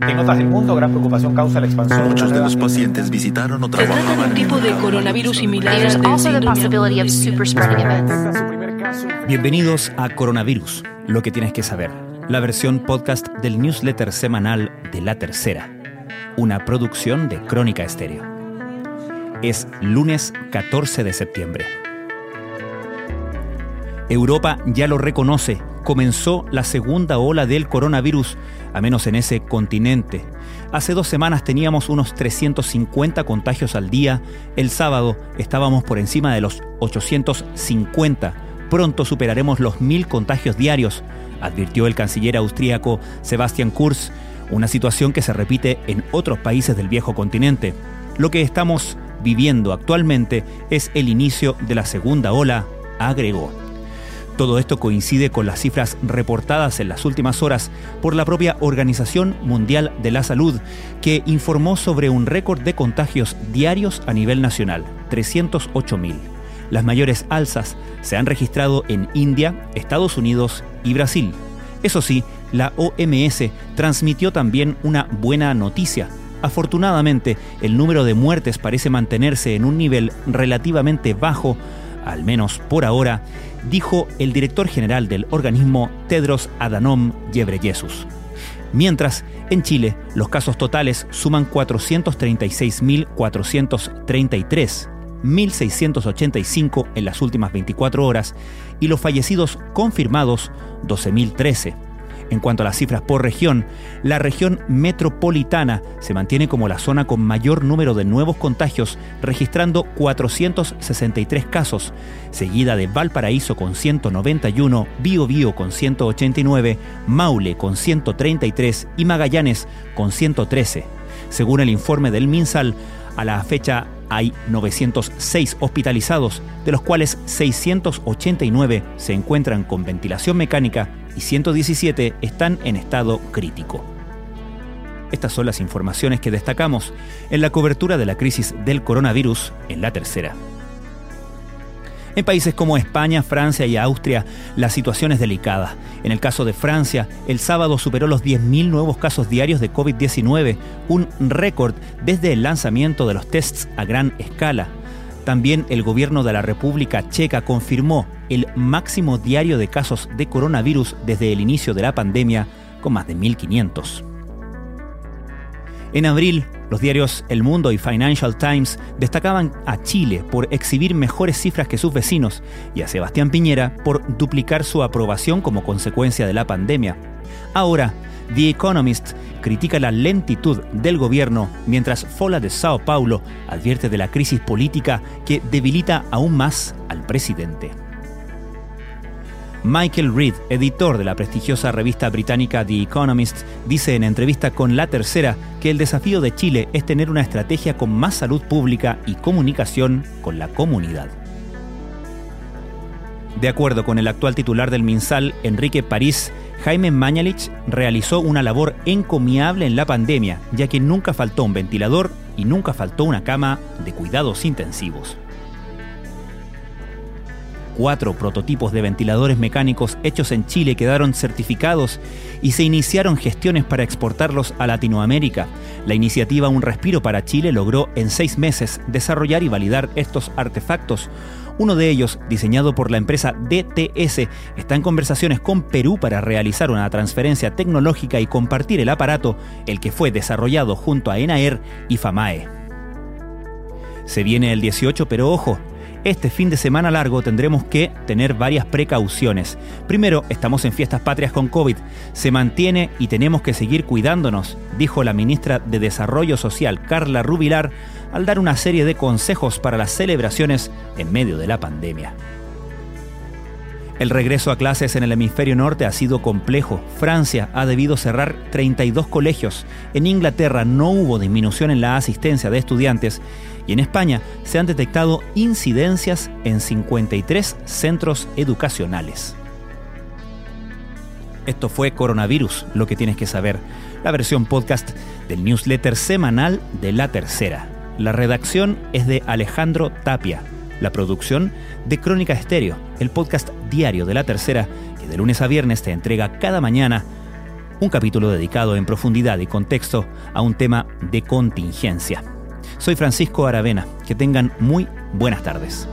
En otras del mundo, gran preocupación causa la expansión. Muchos de los pacientes visitaron o Se trata de trabajaban un tipo de coronavirus similar. Bienvenidos a Coronavirus, lo que tienes que saber, la versión podcast del newsletter semanal de La Tercera, una producción de Crónica Estéreo. Es lunes 14 de septiembre. Europa ya lo reconoce, comenzó la segunda ola del coronavirus, a menos en ese continente. Hace dos semanas teníamos unos 350 contagios al día, el sábado estábamos por encima de los 850, pronto superaremos los 1000 contagios diarios, advirtió el canciller austríaco Sebastian Kurz, una situación que se repite en otros países del viejo continente. Lo que estamos viviendo actualmente es el inicio de la segunda ola, agregó. Todo esto coincide con las cifras reportadas en las últimas horas por la propia Organización Mundial de la Salud, que informó sobre un récord de contagios diarios a nivel nacional, 308.000. Las mayores alzas se han registrado en India, Estados Unidos y Brasil. Eso sí, la OMS transmitió también una buena noticia. Afortunadamente, el número de muertes parece mantenerse en un nivel relativamente bajo, al menos por ahora, dijo el director general del organismo Tedros Adhanom Ghebreyesus. Mientras, en Chile, los casos totales suman 436.433, 1.685 en las últimas 24 horas y los fallecidos confirmados 12.013. En cuanto a las cifras por región, la región metropolitana se mantiene como la zona con mayor número de nuevos contagios, registrando 463 casos, seguida de Valparaíso con 191, Biobío con 189, Maule con 133 y Magallanes con 113. Según el informe del MinSal, a la fecha hay 906 hospitalizados, de los cuales 689 se encuentran con ventilación mecánica y 117 están en estado crítico. Estas son las informaciones que destacamos en la cobertura de la crisis del coronavirus en la tercera. En países como España, Francia y Austria, la situación es delicada. En el caso de Francia, el sábado superó los 10.000 nuevos casos diarios de COVID-19, un récord desde el lanzamiento de los tests a gran escala. También el gobierno de la República Checa confirmó el máximo diario de casos de coronavirus desde el inicio de la pandemia, con más de 1.500. En abril, los diarios El Mundo y Financial Times destacaban a Chile por exhibir mejores cifras que sus vecinos y a Sebastián Piñera por duplicar su aprobación como consecuencia de la pandemia. Ahora, The Economist critica la lentitud del gobierno, mientras Fola de Sao Paulo advierte de la crisis política que debilita aún más al presidente. Michael Reed, editor de la prestigiosa revista británica The Economist, dice en entrevista con La Tercera que el desafío de Chile es tener una estrategia con más salud pública y comunicación con la comunidad. De acuerdo con el actual titular del MinSal, Enrique París, Jaime Mañalich realizó una labor encomiable en la pandemia, ya que nunca faltó un ventilador y nunca faltó una cama de cuidados intensivos. Cuatro prototipos de ventiladores mecánicos hechos en Chile quedaron certificados y se iniciaron gestiones para exportarlos a Latinoamérica. La iniciativa Un Respiro para Chile logró en seis meses desarrollar y validar estos artefactos. Uno de ellos, diseñado por la empresa DTS, está en conversaciones con Perú para realizar una transferencia tecnológica y compartir el aparato, el que fue desarrollado junto a ENAER y FAMAE. Se viene el 18, pero ojo, este fin de semana largo tendremos que tener varias precauciones. Primero, estamos en fiestas patrias con COVID. Se mantiene y tenemos que seguir cuidándonos, dijo la ministra de Desarrollo Social, Carla Rubilar, al dar una serie de consejos para las celebraciones en medio de la pandemia. El regreso a clases en el hemisferio norte ha sido complejo. Francia ha debido cerrar 32 colegios. En Inglaterra no hubo disminución en la asistencia de estudiantes. Y en España se han detectado incidencias en 53 centros educacionales. Esto fue Coronavirus, lo que tienes que saber, la versión podcast del newsletter semanal de La Tercera. La redacción es de Alejandro Tapia. La producción de Crónica Estéreo, el podcast diario de La Tercera, que de lunes a viernes te entrega cada mañana un capítulo dedicado en profundidad y contexto a un tema de contingencia. Soy Francisco Aravena, que tengan muy buenas tardes.